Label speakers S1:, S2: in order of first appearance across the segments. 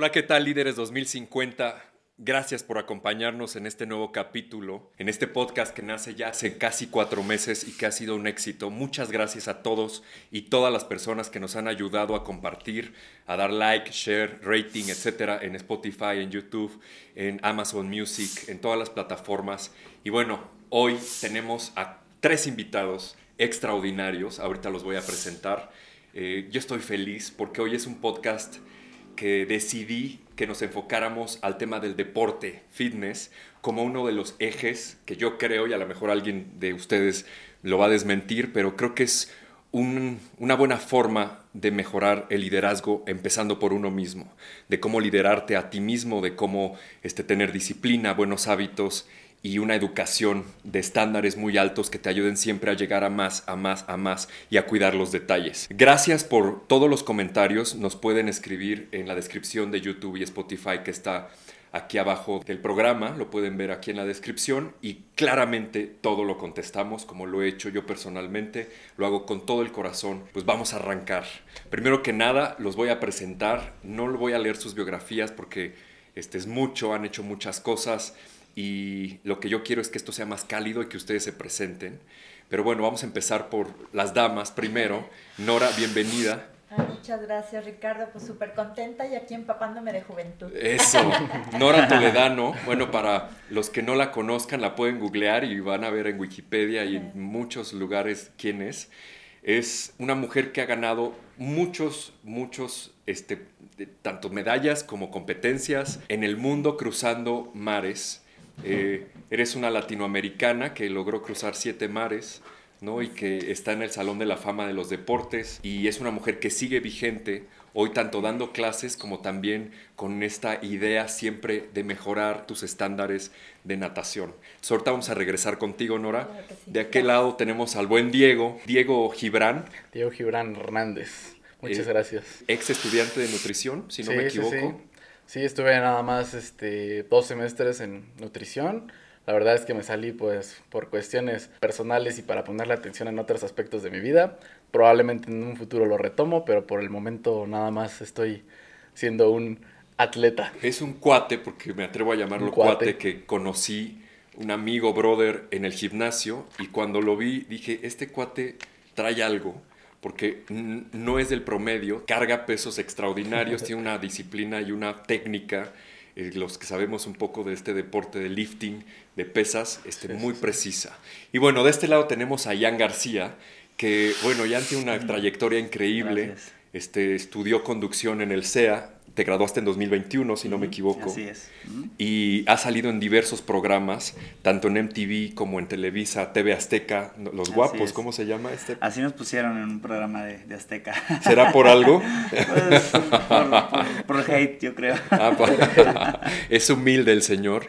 S1: Hola, ¿qué tal líderes 2050? Gracias por acompañarnos en este nuevo capítulo, en este podcast que nace ya hace casi cuatro meses y que ha sido un éxito. Muchas gracias a todos y todas las personas que nos han ayudado a compartir, a dar like, share, rating, etcétera, en Spotify, en YouTube, en Amazon Music, en todas las plataformas. Y bueno, hoy tenemos a tres invitados extraordinarios. Ahorita los voy a presentar. Eh, yo estoy feliz porque hoy es un podcast que decidí que nos enfocáramos al tema del deporte, fitness, como uno de los ejes que yo creo, y a lo mejor alguien de ustedes lo va a desmentir, pero creo que es una buena forma de mejorar el liderazgo empezando por uno mismo, de cómo liderarte a ti mismo, de cómo este, tener disciplina, buenos hábitos y una educación de estándares muy altos que te ayuden siempre a llegar a más, a más, a más y a cuidar los detalles. Gracias por todos los comentarios. Nos pueden escribir en la descripción de YouTube y Spotify que está aquí abajo del programa, lo pueden ver aquí en la descripción y claramente todo lo contestamos como lo he hecho yo personalmente, lo hago con todo el corazón, pues vamos a arrancar. Primero que nada, los voy a presentar, no voy a leer sus biografías porque este es mucho, han hecho muchas cosas y lo que yo quiero es que esto sea más cálido y que ustedes se presenten. Pero bueno, vamos a empezar por las damas primero. Nora, bienvenida.
S2: muchas gracias Ricardo, pues súper contenta y aquí empapándome de juventud.
S1: Eso, Nora Toledano, bueno, para los que no la conozcan, la pueden googlear y van a ver en Wikipedia y en muchos lugares quién es. Es una mujer que ha ganado muchos, muchos, este, tanto medallas como competencias en el mundo cruzando mares eh, eres una latinoamericana que logró cruzar siete mares, ¿no? Y que está en el Salón de la Fama de los Deportes y es una mujer que sigue vigente hoy tanto dando clases como también con esta idea siempre de mejorar tus estándares de natación. ahorita vamos a regresar contigo, Nora. De aquel lado tenemos al buen Diego, Diego Gibran.
S3: Diego Gibran Hernández. Muchas eh, gracias.
S1: Ex estudiante de nutrición, si no me equivoco.
S3: Sí, estuve nada más este, dos semestres en nutrición. La verdad es que me salí pues por cuestiones personales y para ponerle atención en otros aspectos de mi vida. Probablemente en un futuro lo retomo, pero por el momento nada más estoy siendo un atleta.
S1: Es un cuate, porque me atrevo a llamarlo cuate. cuate, que conocí un amigo, brother, en el gimnasio y cuando lo vi dije, este cuate trae algo porque no es del promedio, carga pesos extraordinarios, tiene una disciplina y una técnica, eh, los que sabemos un poco de este deporte de lifting, de pesas, este, muy precisa. Y bueno, de este lado tenemos a Ian García, que bueno, Ian tiene una trayectoria increíble, este, estudió conducción en el CEA, te graduaste en 2021, si no me equivoco.
S4: Así es.
S1: Y has salido en diversos programas, tanto en MTV como en Televisa, TV Azteca, Los Guapos, ¿cómo se llama este?
S4: Así nos pusieron en un programa de, Azteca.
S1: ¿Será por algo?
S4: Pues, por, hate, yo creo.
S1: Ah, es humilde el señor.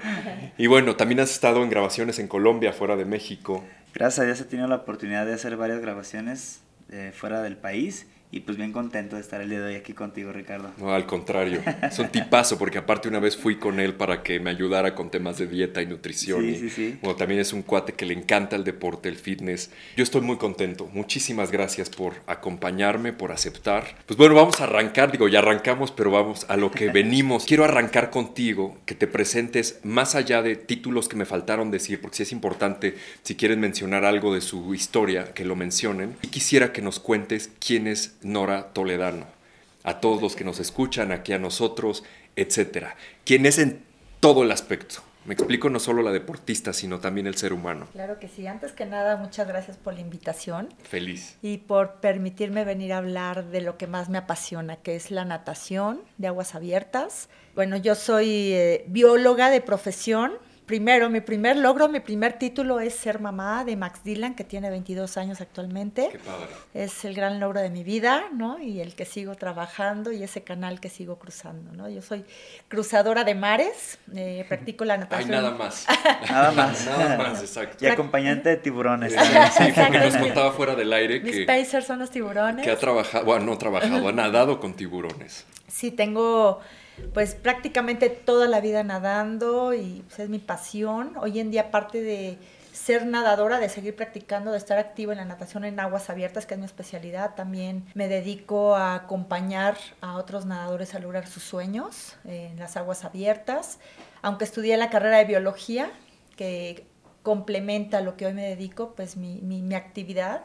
S1: Y bueno, también has estado en grabaciones en Colombia, fuera de México.
S4: Gracias a Dios he tenido la oportunidad de hacer varias grabaciones eh, fuera del país y pues bien contento de estar el día de hoy aquí contigo, Ricardo.
S1: No, al contrario. Es un tipazo porque aparte una vez fui con él para que me ayudara con temas de dieta y nutrición.
S4: Sí, sí, sí.
S1: Bueno, también es un cuate que le encanta el deporte, el fitness. Yo estoy muy contento. Muchísimas gracias por acompañarme, por aceptar. Pues bueno, vamos a arrancar. Digo, ya arrancamos, pero vamos a lo que venimos. Quiero arrancar contigo, que te presentes más allá de títulos que me faltaron decir, porque sí es importante, si quieren mencionar algo de su historia, que lo mencionen. Y quisiera que nos cuentes quién es Nora Toledano, a todos los que nos escuchan, aquí a nosotros, etcétera. ¿Quién es en todo el aspecto? Me explico no solo la deportista, sino también el ser humano.
S2: Claro que sí. Antes que nada, muchas gracias por la invitación.
S1: Feliz.
S2: Y por permitirme venir a hablar de lo que más me apasiona, que es la natación de aguas abiertas. Bueno, yo soy eh, bióloga de profesión, primero, mi primer logro, mi primer título es ser mamá de Max Dylan, que tiene 22 años actualmente.
S1: Qué padre.
S2: Es el gran logro de mi vida, ¿no? Y el que sigo trabajando y ese canal que sigo cruzando, ¿no? Yo soy cruzadora de mares, eh, practico la natación.
S1: Hay nada más.
S4: nada más.
S1: nada más, exacto.
S4: Y acompañante de tiburones.
S1: sí, porque nos contaba fuera del aire
S2: que... Mis pacers son los tiburones.
S1: Que ha trabajado, bueno, no ha trabajado, ha nadado con tiburones.
S2: Sí, tengo pues prácticamente toda la vida nadando y pues, es mi pasión. Hoy en día parte de ser nadadora, de seguir practicando, de estar activa en la natación en aguas abiertas, que es mi especialidad. También me dedico a acompañar a otros nadadores a lograr sus sueños en las aguas abiertas. Aunque estudié la carrera de biología, que complementa lo que hoy me dedico, pues mi actividad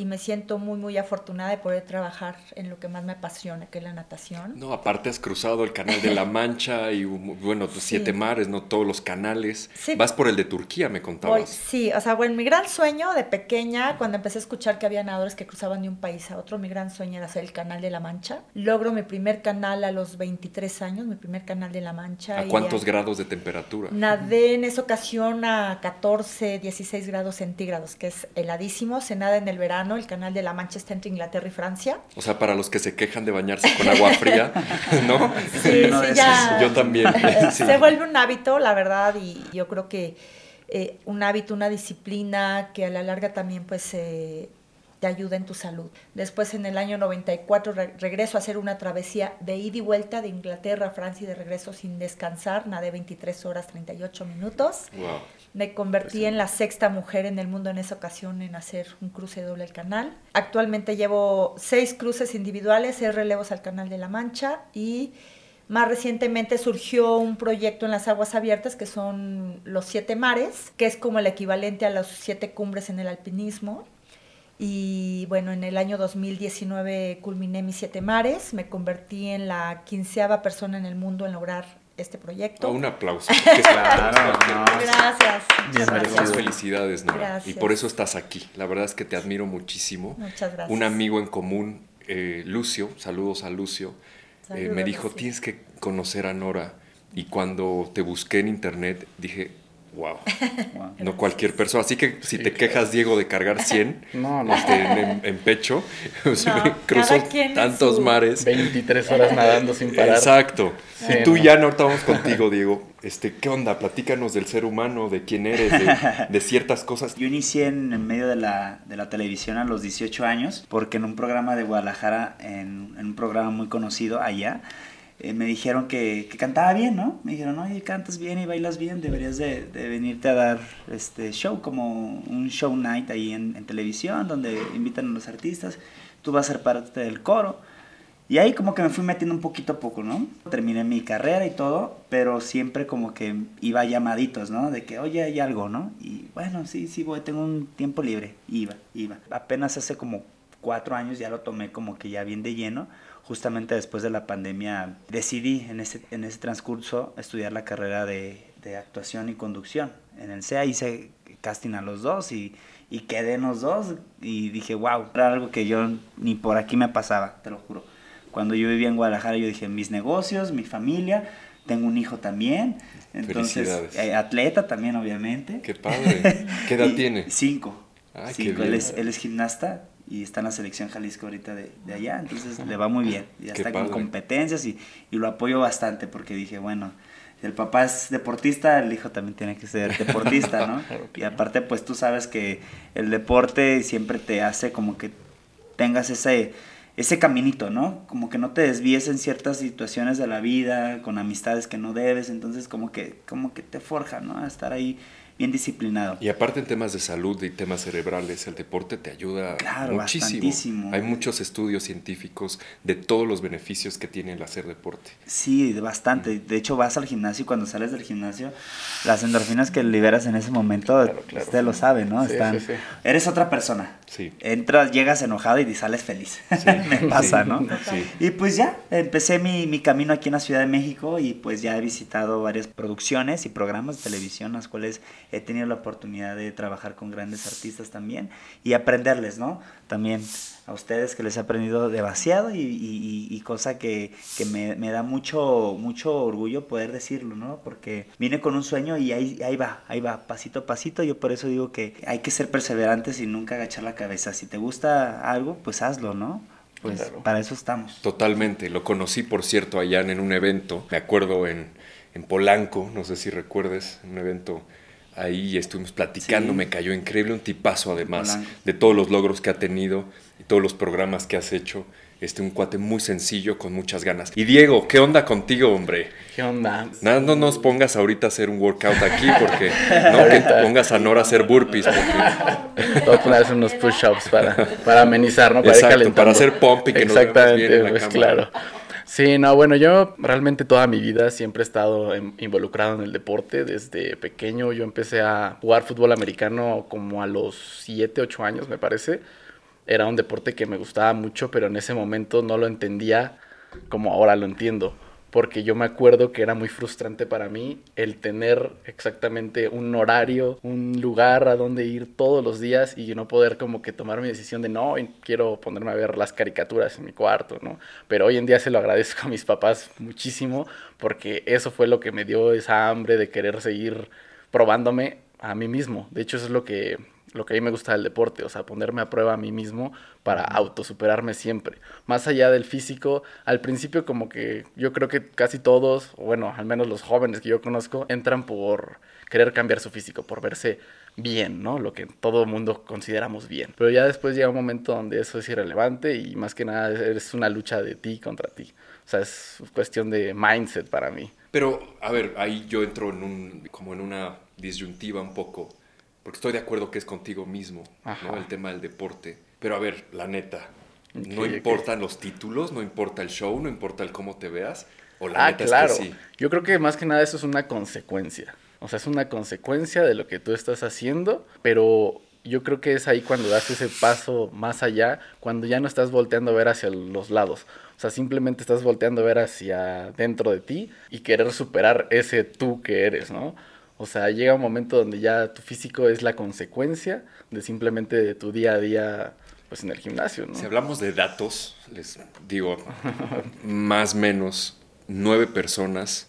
S2: y me siento muy, muy afortunada de poder trabajar en lo que más me apasiona, que es la natación.
S1: No, aparte has cruzado el canal de la Mancha y, bueno, sí. siete mares, ¿no? Todos los canales. Sí. Vas por el de Turquía, me contabas.
S2: Voy, sí, o sea, bueno, mi gran sueño de pequeña, cuando empecé a escuchar que había nadadores que cruzaban de un país a otro, mi gran sueño era hacer el canal de la Mancha. Logro mi primer canal a los 23 años, mi primer canal de la Mancha.
S1: ¿A cuántos grados de temperatura?
S2: Nadé en esa ocasión a 14, 16 grados centígrados, que es heladísimo. Se nada en el verano el canal de la Mancha está entre Inglaterra y Francia.
S1: O sea, para los que se quejan de bañarse con agua fría, ¿no?
S2: Sí, sí, ya.
S1: Yo también.
S2: Sí. Se vuelve un hábito, la verdad, y yo creo que eh, un hábito, una disciplina que a la larga también pues eh, te ayuda en tu salud. Después en el año 94 re regreso a hacer una travesía de ida y vuelta de Inglaterra a Francia y de regreso sin descansar, nadé 23 horas 38 minutos.
S1: Wow.
S2: Me convertí en la sexta mujer en el mundo en esa ocasión en hacer un cruce doble al canal. Actualmente llevo seis cruces individuales, seis relevos al canal de la Mancha y más recientemente surgió un proyecto en las aguas abiertas que son los siete mares, que es como el equivalente a las siete cumbres en el alpinismo. Y bueno, en el año 2019 culminé mis siete mares, me convertí en la quinceava persona en el mundo en lograr este proyecto.
S1: Oh, un aplauso.
S2: claro, no. Gracias.
S1: Muchas felicidades, Nora.
S2: Gracias.
S1: Y por eso estás aquí. La verdad es que te admiro muchísimo.
S2: Muchas gracias.
S1: Un amigo en común, eh, Lucio, saludos a Lucio,
S2: Saludos,
S1: eh, me dijo,
S2: Lucio.
S1: tienes que conocer a Nora. Y cuando te busqué en internet, dije, wow.
S4: Wow.
S1: No cualquier persona. Así que si te quejas, Diego, de cargar 100
S3: No, no.
S1: este, en, en pecho,
S2: No,
S1: cruzó tantos
S2: su-
S1: mares.
S3: 23 horas nadando sin parar.
S1: Exacto.
S3: Sí,
S1: y tú
S3: no.
S1: ya no estamos contigo, Diego. Este, ¿qué onda? Platícanos del ser humano, de quién eres, de, de ciertas cosas.
S4: Yo inicié en, en medio de la, de la televisión a los 18 años, porque en un programa de Guadalajara, en, en un programa muy conocido allá, eh, me dijeron que, que cantaba bien, ¿no? Me dijeron, oye, cantas bien y bailas bien, deberías de, de venirte a dar este show, como un show night ahí en, en televisión, donde invitan a los artistas, tú vas a ser parte del coro. Y ahí como que me fui metiendo un poquito a poco, ¿no? Terminé mi carrera y todo, pero siempre como que iba llamaditos, ¿no? De que, oye, hay algo, ¿no? Y bueno, sí, sí, voy, tengo un tiempo libre. Iba, iba. Apenas hace como cuatro años ya lo tomé como que ya bien de lleno. Justamente después de la pandemia decidí en ese, en ese transcurso estudiar la carrera de, de actuación y conducción. En el CEA hice casting a los dos y, y quedé en los dos y dije, wow, era algo que yo ni por aquí me pasaba, te lo juro. Cuando yo vivía en Guadalajara, yo dije, mis negocios, mi familia, tengo un hijo también. Entonces, eh, atleta también, obviamente.
S1: Qué padre. ¿Qué edad
S4: Y-
S1: tiene?
S4: Cinco.
S1: Ay, qué
S4: Cinco. Él
S1: bien.
S4: es, él es gimnasta y está en la selección Jalisco ahorita de, de allá, entonces le va muy bien. Ya
S1: Qué
S4: está con competencias y, y lo apoyo bastante porque dije, bueno, si el papá es deportista, el hijo también tiene que ser deportista, ¿no? Y aparte, pues tú sabes que el deporte siempre te hace como que tengas ese, ese caminito, ¿no? Como que no te desvíes en ciertas situaciones de la vida, con amistades que no debes, entonces como que, como que te forja, ¿no? A estar ahí bien disciplinado.
S1: Y aparte en temas de salud y temas cerebrales, el deporte te ayuda
S4: Claro,
S1: muchísimo.
S4: bastantísimo.
S1: Hay muchos estudios científicos de todos los beneficios que tiene el hacer deporte.
S4: Sí, bastante. De hecho, vas al gimnasio y cuando sales del gimnasio, las endorfinas que liberas en ese momento,
S3: Claro, claro.
S4: usted lo sabe, ¿no?
S3: Sí,
S4: Están,
S3: sí, sí.
S4: Eres otra persona.
S1: Sí.
S4: Entras, llegas enojado y sales feliz.
S1: Sí,
S4: Me pasa,
S1: sí,
S4: ¿no? Y pues ya, empecé mi, mi camino aquí en la Ciudad de México y pues ya he visitado varias producciones y programas de televisión, las cuales he tenido la oportunidad de trabajar con grandes artistas también y aprenderles, ¿no? También a ustedes que les he aprendido demasiado y, y- y- cosa que, que me, me da mucho, mucho orgullo poder decirlo, ¿no? Porque vine con un sueño y ahí, ahí va, ahí va, pasito a pasito. Yo por eso digo que hay que ser perseverantes y nunca agachar la cabeza. Si te gusta algo, pues hazlo, ¿no? Pues
S3: Claro.
S4: para eso estamos.
S1: Totalmente. Lo conocí, por cierto, allá en un evento. Me acuerdo en, en Polanco, no sé si recuerdes, un evento ahí estuvimos platicando,
S4: Sí.
S1: me cayó increíble, un tipazo además de todos los logros que ha tenido y todos los programas que has hecho. Este, un cuate muy sencillo, con muchas ganas. Y Diego, ¿qué onda contigo, hombre?
S3: ¿Qué onda?
S1: Nada, no nos pongas ahorita a hacer un workout aquí, porque no que te pongas a Nora a hacer burpees. porque-
S3: Voy a poner unos push-ups para, para amenizar, ¿no? Para ir
S1: Exacto,
S3: calentando.
S1: para hacer pump y que nos
S3: Exactamente,
S1: bien en la
S3: pues
S1: cámara.
S3: claro. Sí, no, bueno, yo realmente toda mi vida siempre he estado involucrado en el deporte. Desde pequeño yo empecé a jugar fútbol americano como a los 7, 8 años, me parece. Era un deporte que me gustaba mucho, pero en ese momento no lo entendía como ahora lo entiendo. Porque yo me acuerdo que era muy frustrante para mí el tener exactamente un horario, un lugar a donde ir todos los días y no poder como que tomar mi decisión de no, quiero ponerme a ver las caricaturas en mi cuarto, ¿no? Pero hoy en día se lo agradezco a mis papás muchísimo porque eso fue lo que me dio esa hambre de querer seguir probándome a mí mismo. De hecho, eso es lo que, lo que a mí me gusta del deporte, o sea, ponerme a prueba a mí mismo para autosuperarme siempre. Más allá del físico, al principio como que yo creo que casi todos, bueno, al menos los jóvenes que yo conozco, entran por querer cambiar su físico, por verse bien, ¿no? Lo que todo el mundo consideramos bien. Pero ya después llega un momento donde eso es irrelevante y más que nada es una lucha de ti contra ti. O sea, es cuestión de mindset para mí.
S1: Pero, a ver, ahí yo entro en un, como en una disyuntiva un poco, porque estoy de acuerdo que es contigo mismo. ¿no? El tema del deporte. Pero, a ver, la neta, no
S3: Ok, ok.
S1: importan los títulos, no importa el show, no importa el cómo te veas, o la
S3: Ah,
S1: neta
S3: claro.
S1: es que sí.
S3: Yo creo que más que nada eso es una consecuencia. O sea, es una consecuencia de lo que tú estás haciendo, pero yo creo que es ahí cuando das ese paso más allá, cuando ya no estás volteando a ver hacia los lados. O sea, simplemente estás volteando a ver hacia dentro de ti y querer superar ese tú que eres, ¿no? O sea, llega un momento donde ya tu físico es la consecuencia de simplemente de tu día a día, pues en el gimnasio, ¿no?
S1: Si hablamos de datos, les digo, más o menos nueve personas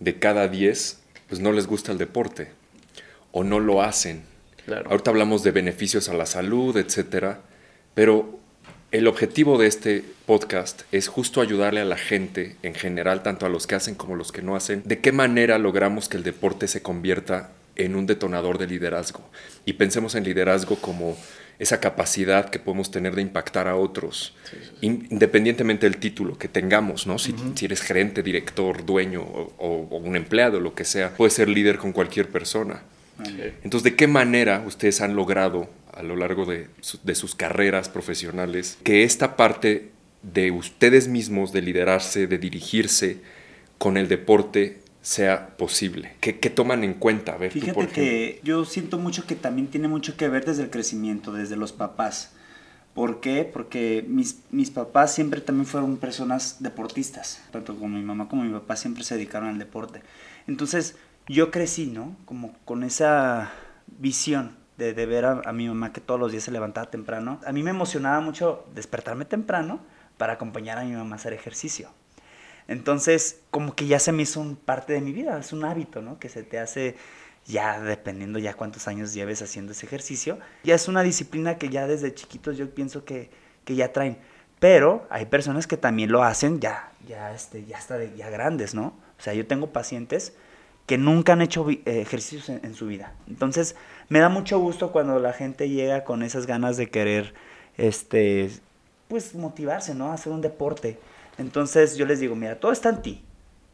S1: de cada diez, pues no les gusta el deporte o no lo hacen.
S3: Claro.
S1: Ahorita hablamos de beneficios a la salud, etcétera, pero el objetivo de este podcast es justo ayudarle a la gente en general, tanto a los que hacen como a los que no hacen, de qué manera logramos que el deporte se convierta en un detonador de liderazgo. Y pensemos en liderazgo como esa capacidad que podemos tener de impactar a otros, in- independientemente del título que tengamos, ¿no? Si, si eres gerente, director, dueño o, o- o un empleado, lo que sea, puedes ser líder con cualquier persona. Entonces, ¿de qué manera ustedes han logrado a lo largo de, su- de sus carreras profesionales que esta parte de ustedes mismos, de liderarse, de dirigirse con el deporte sea posible? ¿Qué, qué toman en cuenta? A ver, tú,
S4: Fíjate
S1: por ejemplo.
S4: que yo siento mucho que también tiene mucho que ver desde el crecimiento, desde los papás. ¿Por qué? Porque mis, mis papás siempre también fueron personas deportistas. Tanto como mi mamá como mi papá siempre se dedicaron al deporte. Entonces yo crecí, ¿no? Como con esa visión de, de ver a, a mi mamá que todos los días se levantaba temprano. A mí me emocionaba mucho despertarme temprano para acompañar a mi mamá a hacer ejercicio. Entonces, como que ya se me hizo un parte de mi vida, es un hábito, ¿no? Que se te hace ya dependiendo ya cuántos años lleves haciendo ese ejercicio. Ya es una disciplina que ya desde chiquitos yo pienso que, que ya traen. Pero hay personas que también lo hacen ya, ya, este, ya hasta de, ya grandes, ¿no? O sea, yo tengo pacientes que nunca han hecho eh, ejercicios en, en su vida. Entonces, me da mucho gusto cuando la gente llega con esas ganas de querer, este, pues motivarse, ¿no? Hacer un deporte. Entonces yo les digo, mira, todo está en ti.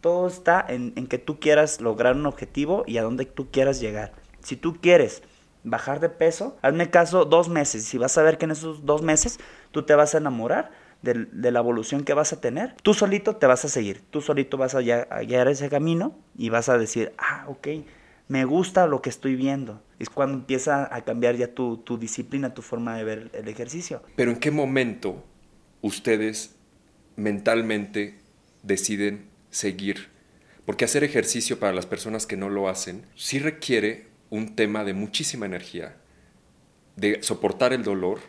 S4: Todo está en, que tú quieras lograr un objetivo y a donde tú quieras llegar. Si tú quieres bajar de peso, hazme caso dos meses. Si vas a ver que en esos dos meses tú te vas a enamorar de, la evolución que vas a tener, tú solito te vas a seguir. Tú solito vas a guiar ese camino y vas a decir, ah, ok, me gusta lo que estoy viendo. Es cuando empieza a cambiar ya tu, tu disciplina, tu forma de ver el ejercicio.
S1: Pero ¿en qué momento ustedes mentalmente deciden seguir? Porque hacer ejercicio para las personas que no lo hacen sí requiere un tema de muchísima energía, de soportar el dolor,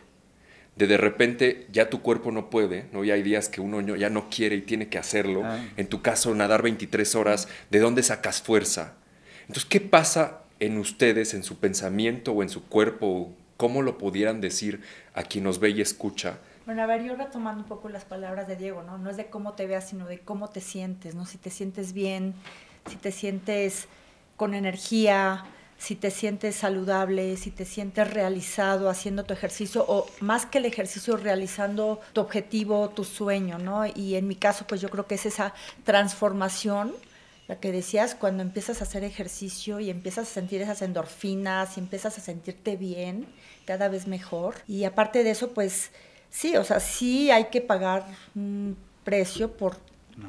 S1: de de repente ya tu cuerpo no puede, ¿no? Ya hay días que uno no- ya no quiere y tiene que hacerlo.
S4: Ah.
S1: En tu caso, nadar 23 horas, ¿de dónde sacas fuerza? Entonces, ¿qué pasa en ustedes, en su pensamiento o en su cuerpo? ¿Cómo lo pudieran decir a quien nos ve y escucha?
S2: Bueno, a ver, yo retomando un poco las palabras de Diego, ¿no? No es de cómo te veas, sino de cómo te sientes, ¿no? Si te sientes bien, si te sientes con energía, si te sientes saludable, si te sientes realizado haciendo tu ejercicio o más que el ejercicio realizando tu objetivo, tu sueño, ¿no? Y en mi caso, pues yo creo que es esa transformación, la que decías, cuando empiezas a hacer ejercicio y empiezas a sentir esas endorfinas y empiezas a sentirte bien, cada vez mejor. Y aparte de eso, pues sí, o sea, sí hay que pagar un precio por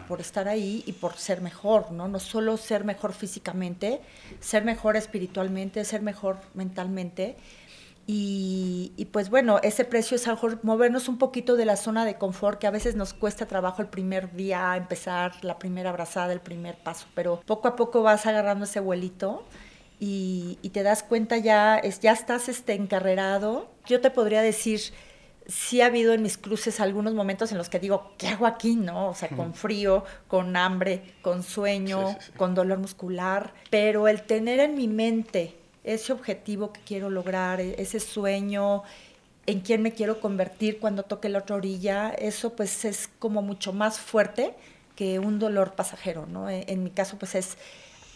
S2: por estar ahí y por ser mejor, ¿no? No solo ser mejor físicamente, ser mejor espiritualmente, ser mejor mentalmente. Y, y, pues bueno, ese precio es algo, movernos un poquito de la zona de confort, que a veces nos cuesta trabajo el primer día empezar, la primera abrazada, el primer paso, pero poco a poco vas agarrando ese vuelito y, y te das cuenta ya, es, ya estás este, encarrerado. Yo te podría decir, sí ha habido en mis cruces algunos momentos en los que digo, ¿qué hago aquí? ¿No? O sea, con frío, con hambre, con sueño, con dolor muscular, pero el tener en mi mente ese objetivo que quiero lograr, e-, ese sueño, en quién me quiero convertir cuando toque la otra orilla, eso pues es como mucho más fuerte que un dolor pasajero, ¿no? E-, en mi caso pues es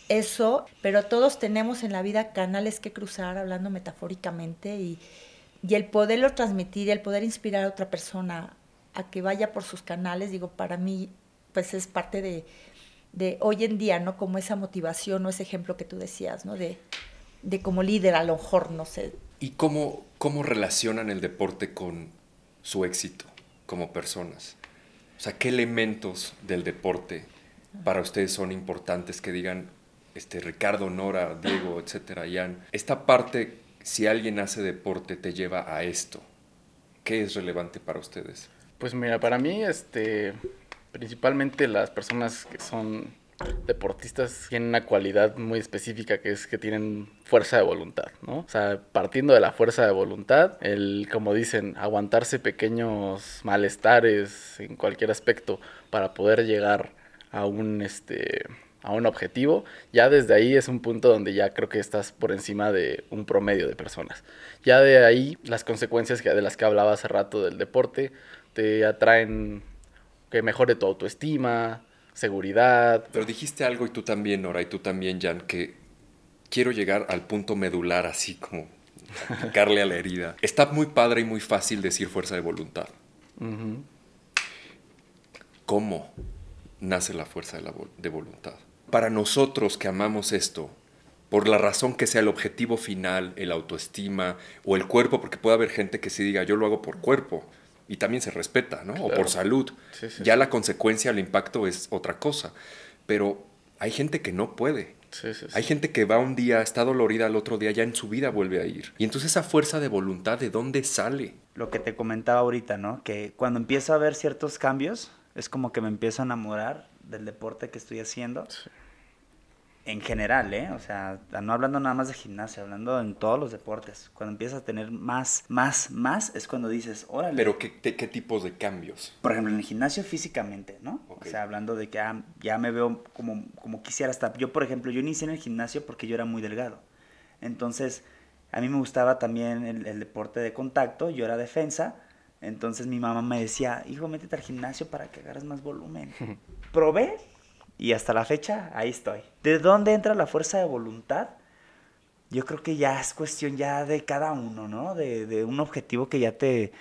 S2: eso, pero todos tenemos en la vida canales que cruzar, hablando metafóricamente, y, y el poderlo transmitir, el poder inspirar a otra persona a que vaya por sus canales, digo, para mí, pues es parte de, de hoy en día, ¿no? Como esa motivación o ese ejemplo que tú decías, ¿no? De, de como líder, a lo mejor, no sé.
S1: ¿Y cómo, cómo relacionan el deporte con su éxito como personas? O sea, ¿qué elementos del deporte para ustedes son importantes que digan, este, Ricardo, Nora, Diego, etcétera, Jan? Esta parte si alguien hace deporte te lleva a esto? ¿Qué es relevante para ustedes?
S3: Pues mira, para mí, este, principalmente las personas que son deportistas tienen una cualidad muy específica que es que tienen fuerza de voluntad, ¿no? O sea, partiendo de la fuerza de voluntad, el, como dicen, aguantarse pequeños malestares en cualquier aspecto para poder llegar a un, este, a un objetivo, ya desde ahí es un punto donde ya creo que estás por encima de un promedio de personas. Ya de ahí las consecuencias de las que hablaba hace rato del deporte te atraen que mejore tu autoestima, seguridad.
S1: Pero dijiste algo y tú también, Nora, y tú también, Jan, que quiero llegar al punto medular así como picarle a la herida. Está muy padre y muy fácil decir fuerza de voluntad. ¿Cómo nace la fuerza de, la de voluntad? para nosotros que amamos esto, por la razón que sea el objetivo final, el autoestima o el cuerpo, porque puede haber gente que sí diga yo lo hago por cuerpo y también se respeta, ¿no? O por salud. ya la consecuencia, el impacto es otra cosa. Pero hay gente que no puede. Hay gente que va un día, está dolorida, al otro día ya en su vida vuelve a ir. Y entonces esa fuerza de voluntad, ¿de dónde sale?
S4: Lo que te comentaba ahorita, ¿no? Que cuando empiezo a ver ciertos cambios, es como que me empiezo a enamorar del deporte que estoy haciendo. En general, ¿eh? O sea, no hablando nada más de gimnasia, hablando en todos los deportes. Cuando empiezas a tener más, más, más, es cuando dices, órale.
S1: Pero ¿qué, qué tipos de cambios?
S4: Por ejemplo, en el gimnasio físicamente, ¿no? O sea, hablando de que ah, ya me veo como, como quisiera estar. Yo, por ejemplo, yo inicié en el gimnasio porque yo era muy delgado. Entonces, a mí me gustaba también el, el deporte de contacto, yo era defensa. Entonces mi mamá me decía, hijo, métete al gimnasio para que agarres más volumen. Probé y hasta la fecha ahí estoy. ¿De dónde entra la fuerza de voluntad? Yo creo que ya es cuestión ya de cada uno, ¿no? De, de un objetivo que ya te,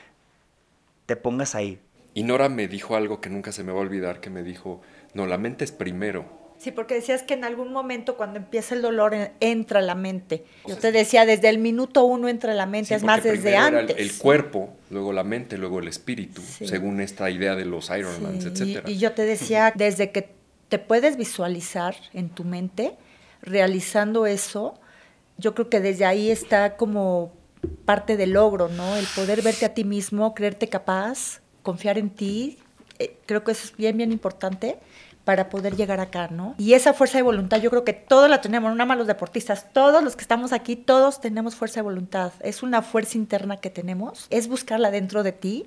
S4: te pongas ahí.
S1: Y Nora me dijo algo que nunca se me va a olvidar, que me dijo, no, la mente es primero.
S2: Sí, porque decías que en algún momento cuando empieza el dolor entra la mente. Yo te decía, desde el minuto uno entra la mente, es más desde antes.
S1: El, el, cuerpo, luego la mente, luego el espíritu, según esta idea de los Ironmans, etc.
S2: Y, y, yo te decía, desde que te puedes visualizar en tu mente realizando eso, yo creo que desde ahí está como parte del logro, ¿no? El poder verte a ti mismo, creerte capaz, confiar en ti, eh, creo que eso es bien, bien importante para poder llegar acá, ¿no? Y esa fuerza de voluntad yo creo que todos la tenemos, no nada más los deportistas, todos los que estamos aquí, todos tenemos fuerza de voluntad. Es una fuerza interna que tenemos, es buscarla dentro de ti,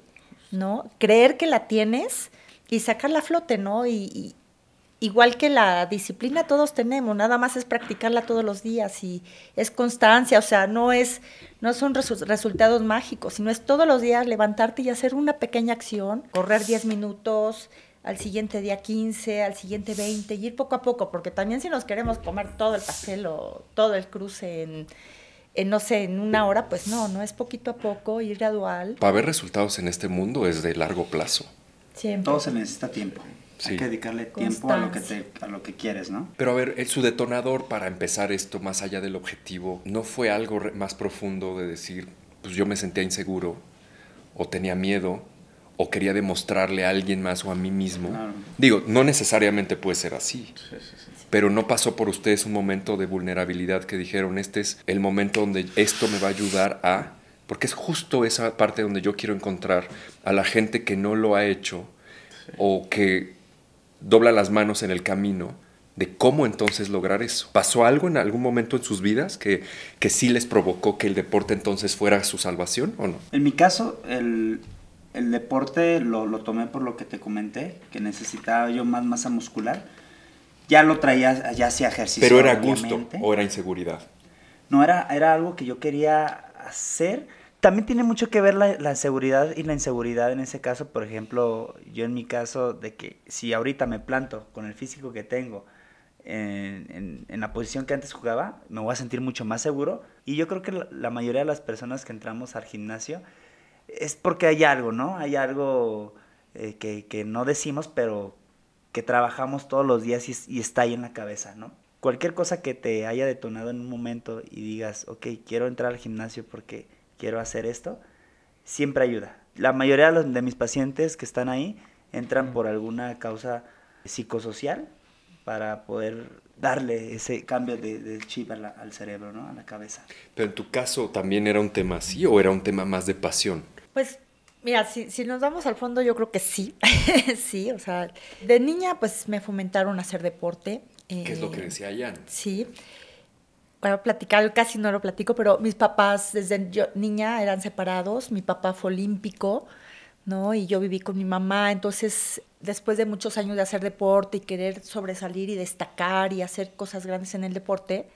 S2: ¿no? Creer que la tienes y sacarla a flote, ¿no? Y, igual que la disciplina todos tenemos, nada más es practicarla todos los días y es constancia, o sea, no es no son resultados mágicos, sino es todos los días levantarte y hacer una pequeña acción, correr 10 minutos, al siguiente día 15, al siguiente 20, y ir poco a poco, porque también si nos queremos comer todo el pastel o todo el cruce en, en, no sé, en una hora, pues no, no es poquito a poco, ir gradual.
S1: Para ver resultados en este mundo es de largo plazo.
S2: Siempre.
S4: Todo se necesita tiempo.
S1: Sí.
S4: Hay que dedicarle tiempo a lo, que te, a lo que quieres, ¿no?
S1: Pero a ver, su detonador para empezar esto, más allá del objetivo, ¿no fue algo más profundo de decir, pues yo me sentía inseguro, o tenía miedo, o quería demostrarle a alguien más o a mí mismo?
S4: Claro.
S1: Digo, no necesariamente puede ser así,
S3: Sí, sí, sí.
S1: pero no pasó por ustedes un momento de vulnerabilidad que dijeron, este es el momento donde esto me va a ayudar a... Porque es justo esa parte donde yo quiero encontrar a la gente que no lo ha hecho o que dobla las manos en el camino de cómo entonces lograr eso. ¿Pasó algo en algún momento en sus vidas que, que sí les provocó que el deporte entonces fuera su salvación o no?
S4: En mi caso, el, el deporte lo, lo tomé por lo que te comenté, que necesitaba yo más masa muscular. Ya lo traía, ya hacía ejercicio.
S1: Pero era gusto o era inseguridad.
S4: No, era, era algo que yo quería hacer. También tiene mucho que ver la, la seguridad y la inseguridad en ese caso. Por ejemplo, yo en mi caso, de que si ahorita me planto con el físico que tengo en, en- en la posición que antes jugaba, me voy a sentir mucho más seguro. Y yo creo que la, la mayoría de las personas que entramos al gimnasio es porque hay algo, ¿no? Hay algo eh, que, que no decimos, pero que trabajamos todos los días y, y está ahí en la cabeza, ¿no? Cualquier cosa que te haya detonado en un momento y digas, ok, quiero entrar al gimnasio porque quiero hacer esto, siempre ayuda. La mayoría de, los- de mis pacientes que están ahí entran por alguna causa psicosocial para poder darle ese cambio de, de chip la- al cerebro, ¿no? A la cabeza.
S1: Pero en tu caso también era un tema así o era un tema más de pasión.
S2: Pues mira, si, si nos vamos al fondo, yo creo que sí, sí, o sea, de niña pues me fomentaron a hacer deporte.
S1: ¿Qué es lo que
S2: eh,
S1: decía Jan?
S2: Sí. Para platicar, casi no lo platico, pero mis papás desde yo, niña eran separados. Mi papá fue olímpico, ¿no? Y yo viví con mi mamá. Entonces, después de muchos años de hacer deporte y querer sobresalir y destacar y hacer cosas grandes en el deporte,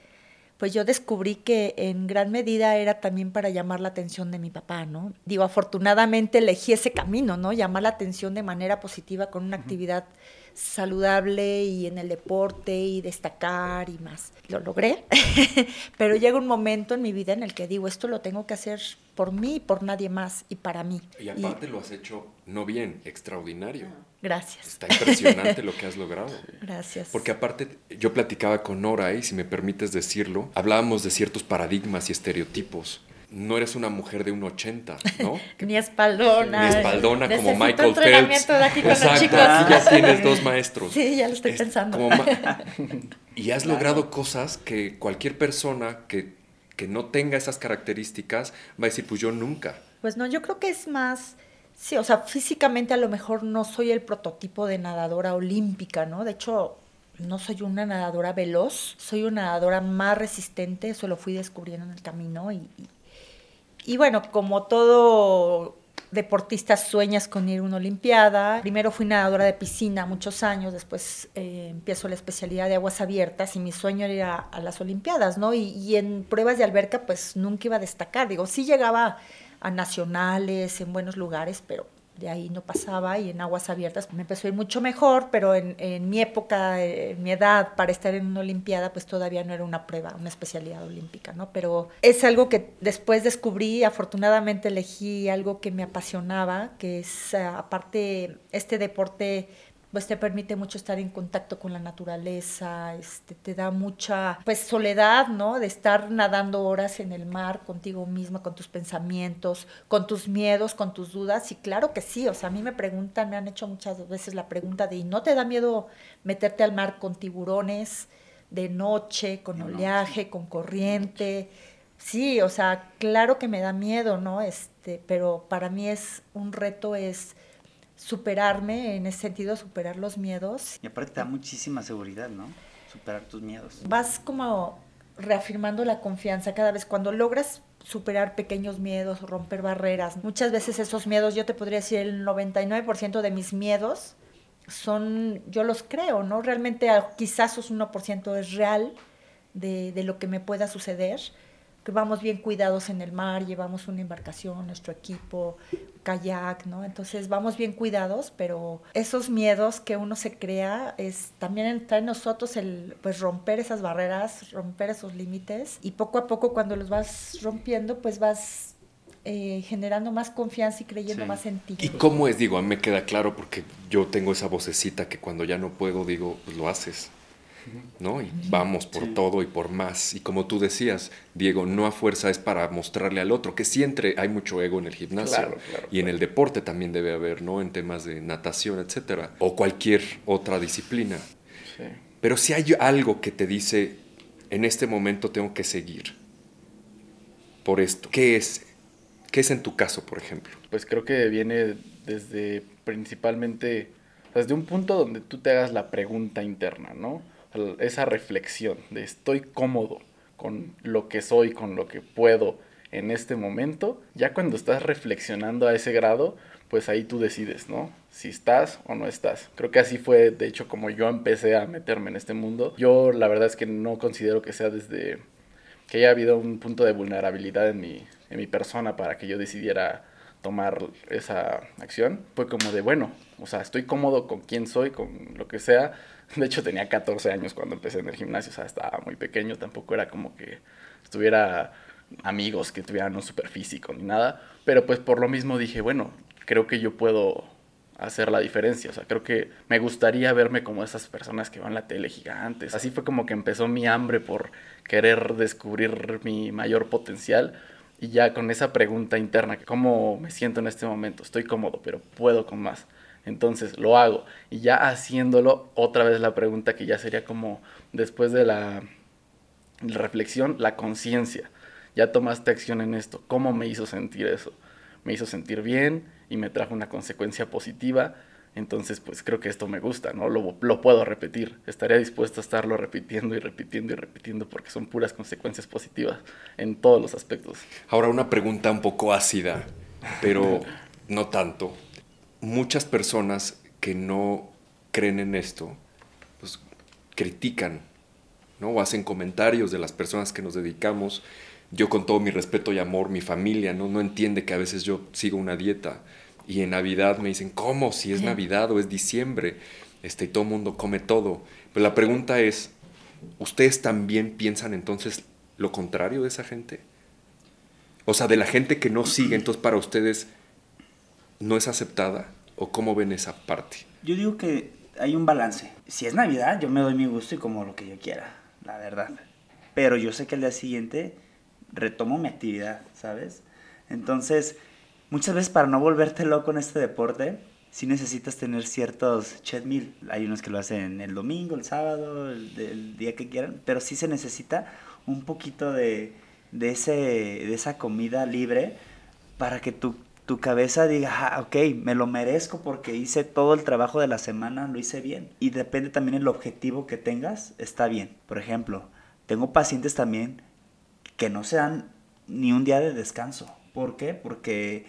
S2: pues yo descubrí que en gran medida era también para llamar la atención de mi papá, ¿no? Digo, afortunadamente elegí ese camino, ¿no? Llamar la atención de manera positiva con una actividad saludable y en el deporte y destacar y más. Lo logré, pero llega un momento en mi vida en el que digo, esto lo tengo que hacer por mí, por nadie más y para mí.
S1: Y aparte lo has hecho no bien, extraordinario.
S2: gracias.
S1: Está impresionante lo que has logrado.
S2: Gracias.
S1: Porque aparte, yo platicaba con Nora, y si me permites decirlo, hablábamos de ciertos paradigmas y estereotipos. No eres una mujer de un 80, ¿no?
S2: Ni espaldona.
S1: Ni espaldona como Michael Phelps.
S2: de aquí con los
S1: Exacto,
S2: chicos.
S1: ya tienes dos maestros.
S2: Sí, ya lo estoy
S1: Es
S2: pensando.
S1: y has logrado cosas que cualquier persona que, que no tenga esas características va a decir, pues yo nunca.
S2: Pues no, yo creo que es más, sí, o sea, físicamente a lo mejor no soy el prototipo de nadadora olímpica, ¿no? De hecho, no soy una nadadora veloz, soy una nadadora más resistente, eso lo fui descubriendo en el camino y, y, y bueno, como todo deportista sueñas con ir a una olimpiada. Primero fui nadadora de piscina muchos años, después eh, empiezo la especialidad de aguas abiertas y mi sueño era ir a, las olimpiadas, ¿no? Y en pruebas de alberca pues nunca iba a destacar, digo, sí llegaba a nacionales, en buenos lugares, pero de ahí no pasaba y en aguas abiertas me empezó a ir mucho mejor, pero en, mi época, en mi edad, para estar en una olimpiada, pues todavía no era una prueba, una especialidad olímpica, ¿no? Pero es algo que después descubrí, afortunadamente elegí algo que me apasionaba, que es, eh, aparte, este deporte pues te permite mucho estar en contacto con la naturaleza, este, te da mucha pues soledad, ¿no? De estar nadando horas en el mar contigo misma, con tus pensamientos, con tus miedos, con tus dudas. Y claro que sí, o sea, a mí me preguntan, me han hecho muchas veces la pregunta de, ¿y no te da miedo meterte al mar con tiburones de noche, con
S4: De noche.
S2: oleaje, con corriente? Sí, o sea, claro que me da miedo, ¿no? Este, pero para mí es un reto es superarme, en ese sentido, superar los miedos.
S4: Y aparte te da muchísima seguridad, ¿no? Superar tus miedos.
S2: Vas como reafirmando la confianza cada vez cuando logras superar pequeños miedos, romper barreras. Muchas veces esos miedos, yo te podría decir, el 99% de mis miedos son, yo los creo, ¿no? Realmente ah, quizás esos 1% es real de, de lo que me pueda suceder, que vamos bien cuidados en el mar, llevamos una embarcación, nuestro equipo, kayak, ¿no? Entonces vamos bien cuidados, pero esos miedos que uno se crea es también está en nosotros el pues romper esas barreras, romper esos límites y poco a poco cuando los vas rompiendo, pues vas eh, generando más confianza y creyendo
S3: Sí.
S2: más en ti.
S1: ¿Y cómo es? Digo, a mí me queda claro porque yo tengo esa vocecita que cuando ya no puedo digo, pues lo haces. ¿No? Y vamos por
S3: Sí.
S1: todo y por más. Y como tú decías, Diego, no a fuerza es para mostrarle al otro, que sí entre, hay mucho ego en el gimnasio.
S3: Claro, claro,
S1: y en el deporte también debe haber, ¿no? En temas de natación, etcétera. O cualquier otra disciplina.
S3: Sí.
S1: Pero si hay algo que te dice, en este momento tengo que seguir por esto, ¿qué es? ¿Qué es en tu caso, por ejemplo?
S3: Pues creo que viene desde principalmente, desde un punto donde tú te hagas la pregunta interna, ¿no? Esa reflexión de estoy cómodo con lo que soy, con lo que puedo en este momento. Ya cuando estás reflexionando a ese grado, pues ahí tú decides, ¿no? Si estás o no estás. Creo que así fue, de hecho, como yo empecé a meterme en este mundo. Yo la verdad es que no considero que sea desde que haya habido un punto de vulnerabilidad en mi, en mi persona para que yo decidiera tomar esa acción. Fue como de, bueno, o sea, estoy cómodo con quién soy, con lo que sea. De hecho, tenía 14 años cuando empecé en el gimnasio, o sea, estaba muy pequeño, tampoco era como que estuviera amigos que tuvieran un super físico ni nada. Pero pues por lo mismo dije, bueno, creo que yo puedo hacer la diferencia. O sea, creo que me gustaría verme como esas personas que van la tele gigantes. Así fue como que empezó mi hambre por querer descubrir mi mayor potencial. Y ya con esa pregunta interna, ¿cómo me siento en este momento? Estoy cómodo, pero puedo con más. Entonces lo hago. Y ya haciéndolo, otra vez la pregunta que ya sería como después de la reflexión, la conciencia. Ya tomaste acción en esto. ¿Cómo me hizo sentir eso? Me hizo sentir bien y me trajo una consecuencia positiva. Entonces, pues creo que esto me gusta, ¿no? Lo, puedo repetir. Estaría dispuesto a estarlo repitiendo y repitiendo y repitiendo porque son puras consecuencias positivas en todos los aspectos.
S1: Ahora una pregunta un poco ácida, pero no tanto. Muchas personas que no creen en esto, pues critican, ¿no? O hacen comentarios de las personas que nos dedicamos. Yo con todo mi respeto y amor, mi familia, ¿no? No entiende que a veces yo sigo una dieta y en Navidad me dicen, ¿cómo? Si es Navidad o es diciembre, este, y todo el mundo come todo. Pero la pregunta es, ¿ustedes también piensan entonces lo contrario de esa gente? O sea, de la gente que no sigue, entonces para ustedes no es aceptada o cómo ven esa parte.
S4: Yo digo que hay un balance. Si es Navidad, yo me doy mi gusto y como lo que yo quiera, la verdad. Pero yo sé que el día siguiente retomo mi actividad, ¿sabes? Entonces, muchas veces para no volverte loco en este deporte, sí necesitas tener ciertos meal. Hay unos que lo hacen el domingo, el sábado, el, el día que quieran, pero sí se necesita un poquito de, de, ese, de esa comida libre para que tu, tu cabeza diga, ah, ok, me lo merezco porque hice todo el trabajo de la semana, lo hice bien. Y depende también el objetivo que tengas, está bien. Por ejemplo, tengo pacientes también que no se dan ni un día de descanso. ¿Por qué? Porque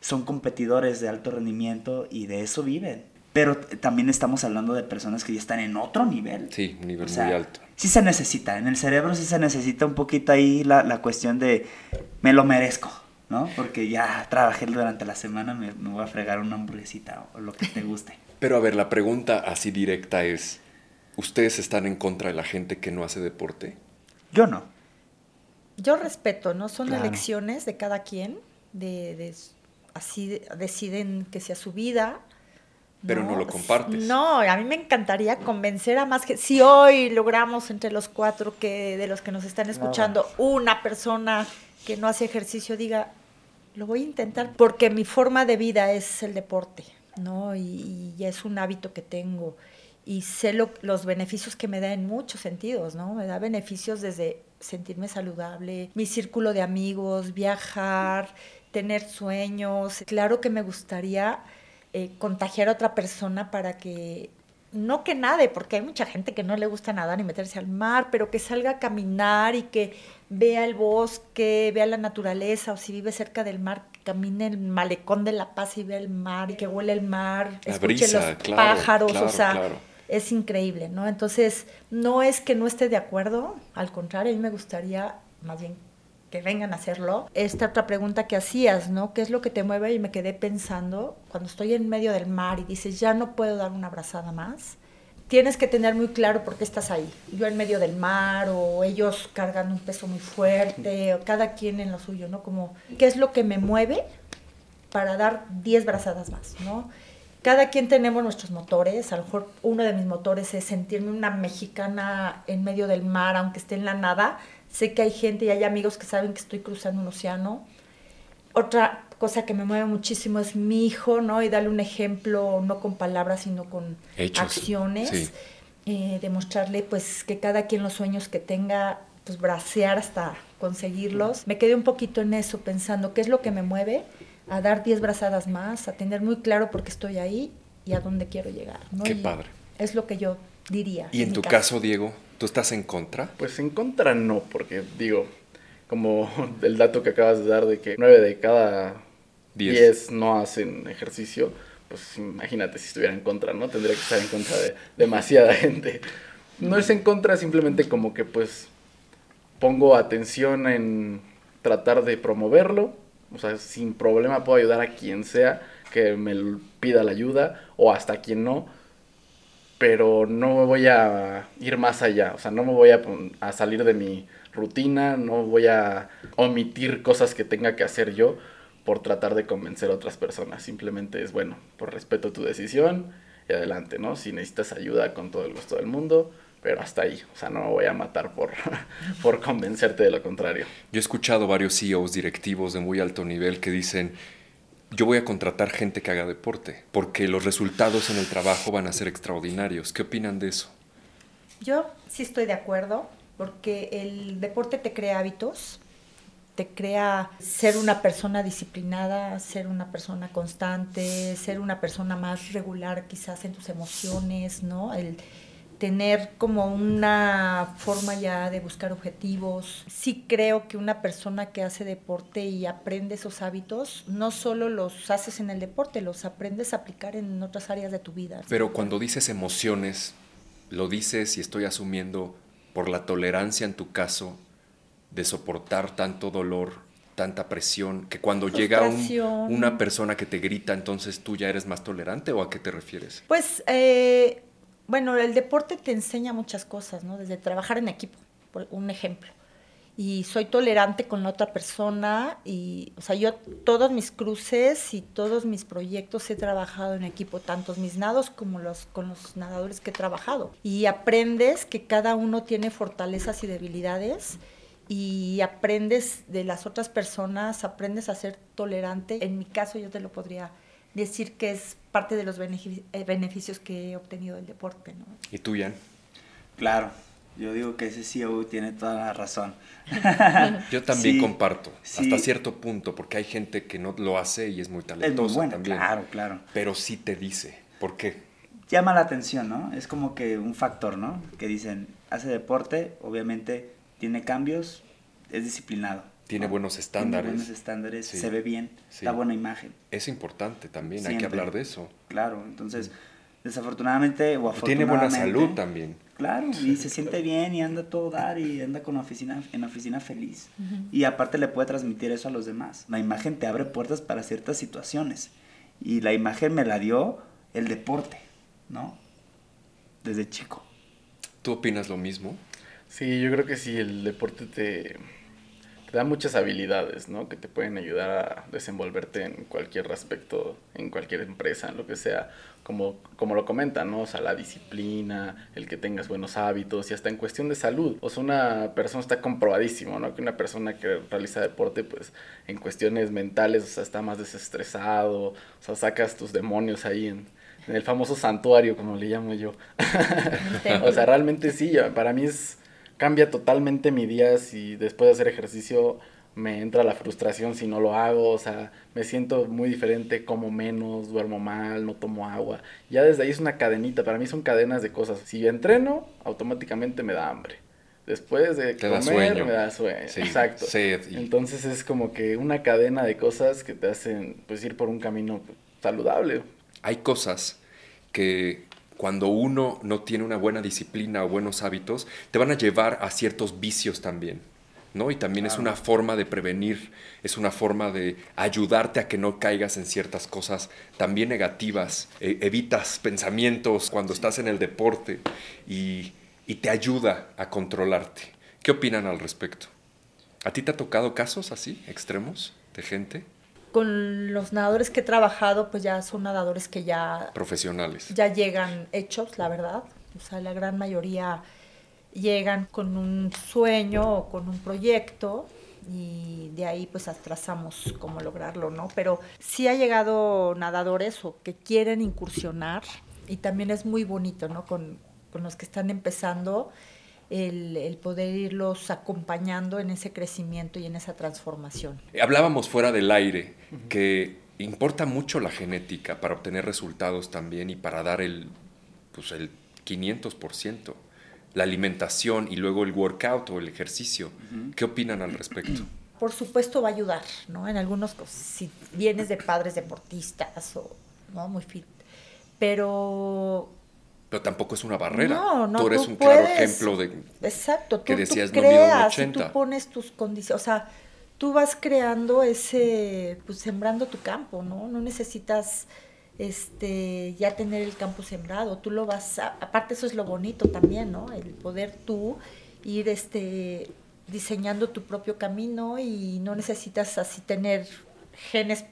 S4: son competidores de alto rendimiento y de eso viven. Pero también estamos hablando de personas que ya están en otro nivel.
S1: Sí, un nivel
S4: O sea,
S1: muy alto.
S4: Sí se necesita, en el cerebro sí se necesita un poquito ahí la, la cuestión de me lo merezco, ¿no? Porque ya trabajé durante la semana, me, me voy a fregar una hamburguesita o lo que te guste.
S1: Pero a ver, la pregunta así directa es, ¿ustedes están en contra de la gente que no hace deporte?
S4: Yo no.
S2: Yo respeto, ¿no? Son
S4: Claro.
S2: elecciones de cada quien, de, de- así de- deciden que sea su vida.
S1: Pero no lo compartes.
S2: No, a mí me encantaría convencer a más que si hoy logramos entre los cuatro que de los que nos están escuchando una persona que no hace ejercicio diga lo voy a intentar porque mi forma de vida es el deporte, ¿no? Y, y es un hábito que tengo y sé lo- los beneficios que me da en muchos sentidos, ¿no? Me da beneficios desde sentirme saludable, mi círculo de amigos, viajar, tener sueños. Claro que me gustaría eh, contagiar a otra persona para que no que nade, porque hay mucha gente que no le gusta nadar ni meterse al mar, pero que salga a caminar y que vea el bosque, vea la naturaleza, o si vive cerca del mar, camine el malecón de La Paz y vea el mar, y que huele el mar,
S1: La
S2: escuche
S1: brisa,
S2: los
S1: claro,
S2: pájaros,
S1: claro,
S2: o sea,
S1: claro.
S2: es increíble, ¿no? Entonces, no es que no esté de acuerdo, al contrario, a mí me gustaría más bien que vengan a hacerlo. Esta otra pregunta que hacías, ¿no? ¿Qué es lo que te mueve? Y me quedé pensando, cuando estoy en medio del mar y dices, ya no puedo dar una abrazada más, tienes que tener muy claro por qué estás ahí. Yo en medio del mar o ellos cargando un peso muy fuerte, o cada quien en lo suyo, ¿no? Como, ¿qué es lo que me mueve para dar 10 brazadas más, ¿no? Cada quien tenemos nuestros motores, a lo mejor uno de mis motores es sentirme una mexicana en medio del mar, aunque esté en la nada. Sé que hay gente y hay amigos que saben que estoy cruzando un océano. Otra cosa que me mueve muchísimo es mi hijo, ¿no? Y darle un ejemplo, no con palabras, sino con acciones. Sí. Eh, demostrarle, pues, que cada quien los sueños que tenga, pues, bracear hasta conseguirlos. Me quedé un poquito en eso, pensando, ¿qué es lo que me mueve? A dar 10 brazadas más, a tener muy claro por qué estoy ahí y a dónde quiero llegar. ¿no?
S1: Qué padre.
S2: Es lo que yo diría.
S1: ¿Y en, tu caso, Diego, tú estás en contra?
S3: Pues en contra no, porque digo, como el dato que acabas de dar de que 9 de cada 10 no hacen ejercicio, pues imagínate si estuviera en contra, ¿no? Tendría que estar en contra de demasiada gente. No es en contra, simplemente como que pues pongo atención en tratar de promoverlo, o sea, sin problema puedo ayudar a quien sea que me pida la ayuda o hasta quien no, pero no me voy a ir más allá, o sea, no me voy a, salir de mi rutina, no voy a omitir cosas que tenga que hacer yo por tratar de convencer a otras personas. Simplemente es, bueno, por respeto a tu decisión y adelante, ¿no? Si necesitas ayuda con todo el gusto del mundo, pero hasta ahí. O sea, no me voy a matar por, por convencerte de lo contrario.
S1: Yo he escuchado varios CEOs directivos de muy alto nivel que dicen, yo voy a contratar gente que haga deporte, porque los resultados en el trabajo van a ser extraordinarios. ¿Qué opinan de eso?
S2: Yo sí estoy de acuerdo, porque el deporte te crea hábitos, te crea ser una persona disciplinada, ser una persona constante, ser una persona más regular quizás en tus emociones, ¿no? El tener como una forma ya de buscar objetivos. Sí creo que una persona que hace deporte y aprende esos hábitos, no solo los haces en el deporte, los aprendes a aplicar en otras áreas de tu vida.
S1: Pero cuando dices emociones, lo dices y estoy asumiendo por la tolerancia en tu caso de soportar tanto dolor, tanta presión, que cuando llega una persona que te grita, entonces tú ya eres más tolerante o a qué te refieres?
S2: Pues, eh, bueno, el deporte te enseña muchas cosas, ¿no? Desde trabajar en equipo, por un ejemplo. Y soy tolerante con la otra persona y, o sea, yo todos mis cruces y todos mis proyectos he trabajado en equipo, tanto mis nados como los con los nadadores que he trabajado. Y aprendes que cada uno tiene fortalezas y debilidades y aprendes de las otras personas, aprendes a ser tolerante. En mi caso yo te lo podría decir que es parte de los eh, beneficios que he obtenido del deporte. ¿no?
S1: ¿Y tú, Jan?
S4: Claro, yo digo que ese CEO tiene toda la razón.
S1: yo también comparto, hasta cierto punto, porque hay gente que no lo hace y es muy talentosa
S4: es
S1: también.
S4: Claro, claro.
S1: Pero sí te dice, ¿por qué?
S4: Llama la atención, ¿no? Es como que un factor, ¿no? Que dicen, hace deporte, obviamente tiene cambios, es disciplinado.
S1: Tiene buenos estándares.
S4: Tiene buenos estándares, se ve bien, da buena imagen.
S1: Es importante también, hay que hablar de eso.
S4: Claro, entonces, desafortunadamente o afortunadamente...
S1: Tiene buena salud también.
S4: Claro, y se siente bien y anda todo dar y anda con oficina, en oficina feliz. Y aparte le puede transmitir eso a los demás. La imagen te abre puertas para ciertas situaciones. Y la imagen me la dio el deporte, ¿no? Desde chico.
S1: ¿Tú opinas lo mismo?
S3: Sí, yo creo que sí, el deporte te, da muchas habilidades, ¿no? Que te pueden ayudar a desenvolverte en cualquier aspecto, en cualquier empresa, en lo que sea. Como, como lo comentan, ¿no? O sea, la disciplina, el que tengas buenos hábitos y hasta en cuestión de salud. O sea, una persona está comprobadísimo, ¿no? Que una persona que realiza deporte, pues, en cuestiones mentales, o sea, está más desestresado, o sea, sacas tus demonios ahí en, en el famoso santuario, como le llamo yo. o sea, realmente sí, para mí es cambia totalmente mi día si después de hacer ejercicio me entra la frustración si no lo hago, o sea, me siento muy diferente, como menos, duermo mal, no tomo agua. Ya desde ahí es una cadenita, para mí son cadenas de cosas. Si entreno, automáticamente me da hambre. Después de comer, me da sueño. Exacto. Entonces es como que una cadena de cosas que te hacen pues ir por un camino saludable.
S1: Hay cosas que cuando uno no tiene una buena disciplina o buenos hábitos, te van a llevar a ciertos vicios también. ¿no? Y también es una forma de prevenir, es una forma de ayudarte a que no caigas en ciertas cosas también negativas. E- evitas pensamientos cuando estás en el deporte y, y te ayuda a controlarte. ¿Qué opinan al respecto? ¿A ti te ha tocado casos así, extremos, de gente?
S2: Con los nadadores que he trabajado, pues ya son nadadores que ya
S1: Profesionales.
S2: ya llegan hechos, la verdad. O sea, la gran mayoría llegan con un sueño o con un proyecto y de ahí pues trazamos cómo lograrlo, ¿no? Pero sí ha llegado nadadores o que quieren incursionar y también es muy bonito, ¿no? Con, con los que están empezando, el, el poder irlos acompañando en ese crecimiento y en esa transformación.
S1: Hablábamos fuera del aire que importa mucho la genética para obtener resultados también y para dar el, pues el 500%, la alimentación y luego el workout o el ejercicio. ¿Qué opinan al respecto?
S2: por supuesto va a ayudar, ¿no? En algunos cosas, si vienes de padres deportistas o, ¿no? Muy fit. Pero
S1: Pero tampoco es una barrera.
S2: No, no,
S1: tú eres
S2: tú
S1: un claro ejemplo de...
S2: Exacto, tú,
S1: que
S2: tú
S1: decías, no mido un
S2: creas, y
S1: 80.
S2: tú pones tus condiciones, o sea, tú vas creando ese, pues sembrando tu campo, ¿no? No necesitas este ya tener el campo sembrado, tú lo vas, a- aparte eso es lo bonito también, ¿no? El poder tú ir este diseñando tu propio camino y no necesitas así tener genes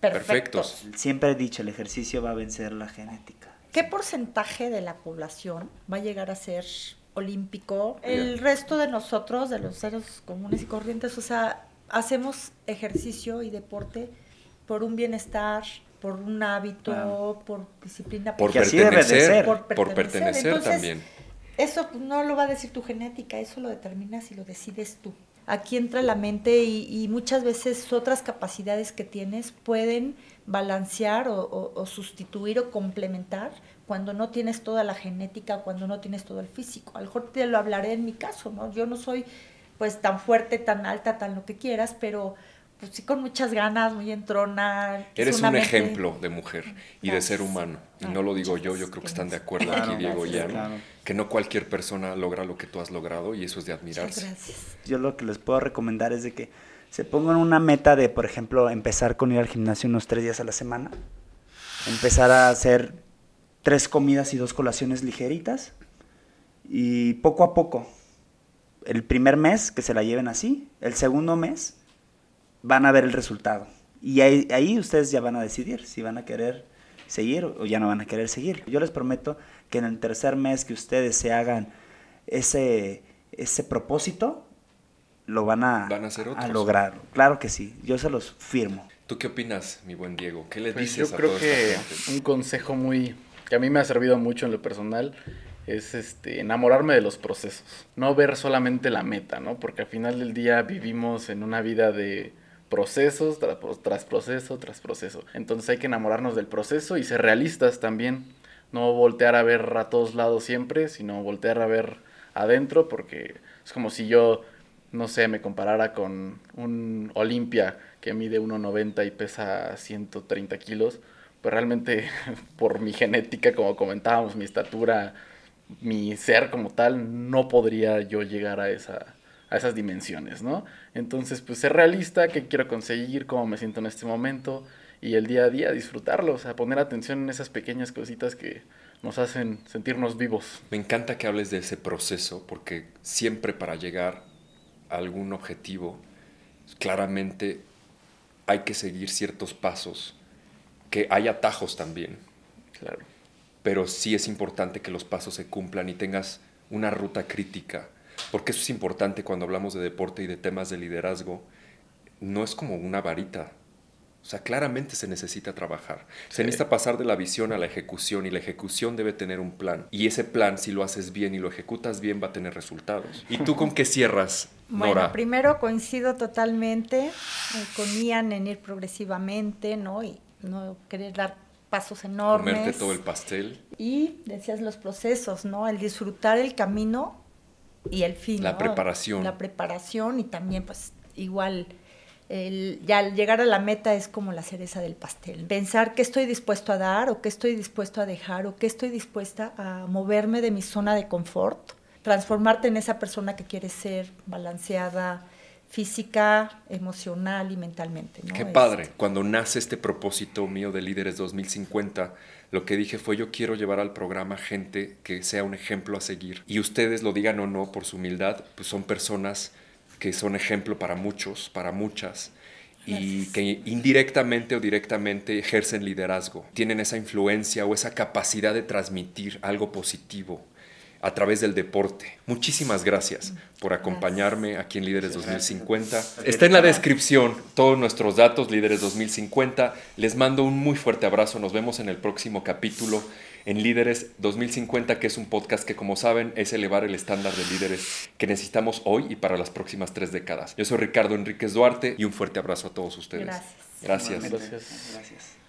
S2: perfectos.
S1: Perfectos.
S4: Siempre he dicho, el ejercicio va a vencer la genética.
S2: ¿Qué porcentaje de la población va a llegar a ser olímpico? El resto de nosotros, de los seres comunes y corrientes, o sea, hacemos ejercicio y deporte por un bienestar, por un hábito, por disciplina.
S1: Por
S4: Que así debe de
S1: pertenecer,
S4: ser.
S1: por
S2: Por
S1: pertenecer.
S2: Entonces,
S1: también.
S2: Eso no lo va a decir tu genética, eso lo determinas y lo decides tú. Aquí entra la mente y, muchas veces otras capacidades que tienes pueden balancear o, o- o sustituir o complementar cuando no tienes toda la genética, cuando no tienes todo el físico. A lo mejor te lo hablaré en mi caso, ¿no? Yo no soy pues tan fuerte, tan alta, tan lo que quieras, pero pues sí con muchas ganas, muy entrona. es
S1: Eres
S2: una
S1: un
S2: mente-
S1: ejemplo de mujer y de ser humano. Y
S2: Ay,
S1: no lo digo yo, yo creo que están de acuerdo
S4: Claro,
S1: aquí, Diego y
S4: claro.
S1: que no cualquier persona logra lo que tú has logrado y eso es de
S2: Muchas
S1: admirarse.
S2: gracias.
S4: Yo lo que les puedo recomendar es de que se pongan una meta de, por ejemplo, empezar con ir al gimnasio unos tres días a la semana. Empezar a hacer tres comidas y dos colaciones ligeritas. Y poco a poco. El primer mes que se la lleven así. El segundo mes van a ver el resultado. Y ahí, ahí ustedes ya van a decidir si van a querer seguir o ya no van a querer seguir. Yo les prometo que en el tercer mes que ustedes se hagan ese, ese propósito, lo van a,
S1: Van a ser otros.
S4: lograr. Claro que sí, yo se los firmo.
S1: ¿Tú qué opinas, mi buen Diego? ¿Qué le
S3: Pues
S1: dices
S3: yo
S1: a
S3: creo
S1: toda
S3: que un consejo muy que a mí me ha servido mucho en lo personal es este enamorarme de los procesos, no ver solamente la meta, ¿no? Porque al final del día vivimos en una vida de procesos tras, proceso tras proceso. Entonces hay que enamorarnos del proceso y ser realistas también, no voltear a ver a todos lados siempre, sino voltear a ver adentro porque es como si yo no sé, me comparara con un Olimpia que mide 1,90 y pesa 130 kilos, pues realmente por mi genética, como comentábamos, mi estatura, mi ser como tal, no podría yo llegar a, esa, a esas dimensiones, ¿no? Entonces, pues ser realista, qué quiero conseguir, cómo me siento en este momento y el día a día disfrutarlo, o sea, poner atención en esas pequeñas cositas que nos hacen sentirnos vivos.
S1: Me encanta que hables de ese proceso porque siempre para llegar a algún objetivo, claramente hay que seguir ciertos pasos, que hay atajos también,
S3: Claro.
S1: pero sí es importante que los pasos se cumplan y tengas una ruta crítica, porque eso es importante cuando hablamos de deporte y de temas de liderazgo, no es como una varita. O sea, claramente se necesita trabajar. Se
S3: Sí.
S1: necesita pasar de la visión a la ejecución y la ejecución debe tener un plan. Y ese plan, si lo haces bien y lo ejecutas bien, va a tener resultados. ¿Y tú con qué cierras,
S2: Bueno,
S1: Nora?
S2: primero coincido totalmente eh, con Ian en ir progresivamente, ¿no? Y no querer dar pasos enormes.
S1: Comerte todo el pastel.
S2: Y decías los procesos, ¿no? El disfrutar el camino y el fin.
S1: La
S2: ¿no?
S1: preparación.
S2: La preparación y también, pues, igual, el, ya al llegar a la meta es como la cereza del pastel. Pensar qué estoy dispuesto a dar o qué estoy dispuesto a dejar o qué estoy dispuesta a moverme de mi zona de confort transformarte en esa persona que quieres ser, balanceada física, emocional y mentalmente. ¿no?
S1: Qué
S2: Este,
S1: padre. Cuando nace este propósito mío de Líderes 2050, lo que dije fue yo quiero llevar al programa gente que sea un ejemplo a seguir. Y ustedes lo digan o no por su humildad, pues son personas que son ejemplo para muchos, para muchas. Y que indirectamente o directamente ejercen liderazgo, tienen esa influencia o esa capacidad de transmitir algo positivo a través del deporte. Muchísimas gracias por acompañarme aquí en Líderes 2050. Está en la descripción todos nuestros datos, Líderes 2050. Les mando un muy fuerte abrazo. Nos vemos en el próximo capítulo en Líderes 2050, que es un podcast que, como saben, es elevar el estándar de líderes que necesitamos hoy y para las próximas tres décadas. Yo soy Ricardo Enríquez Duarte y un fuerte abrazo a todos ustedes.
S2: Gracias.
S1: Gracias.
S3: Gracias.
S4: Gracias.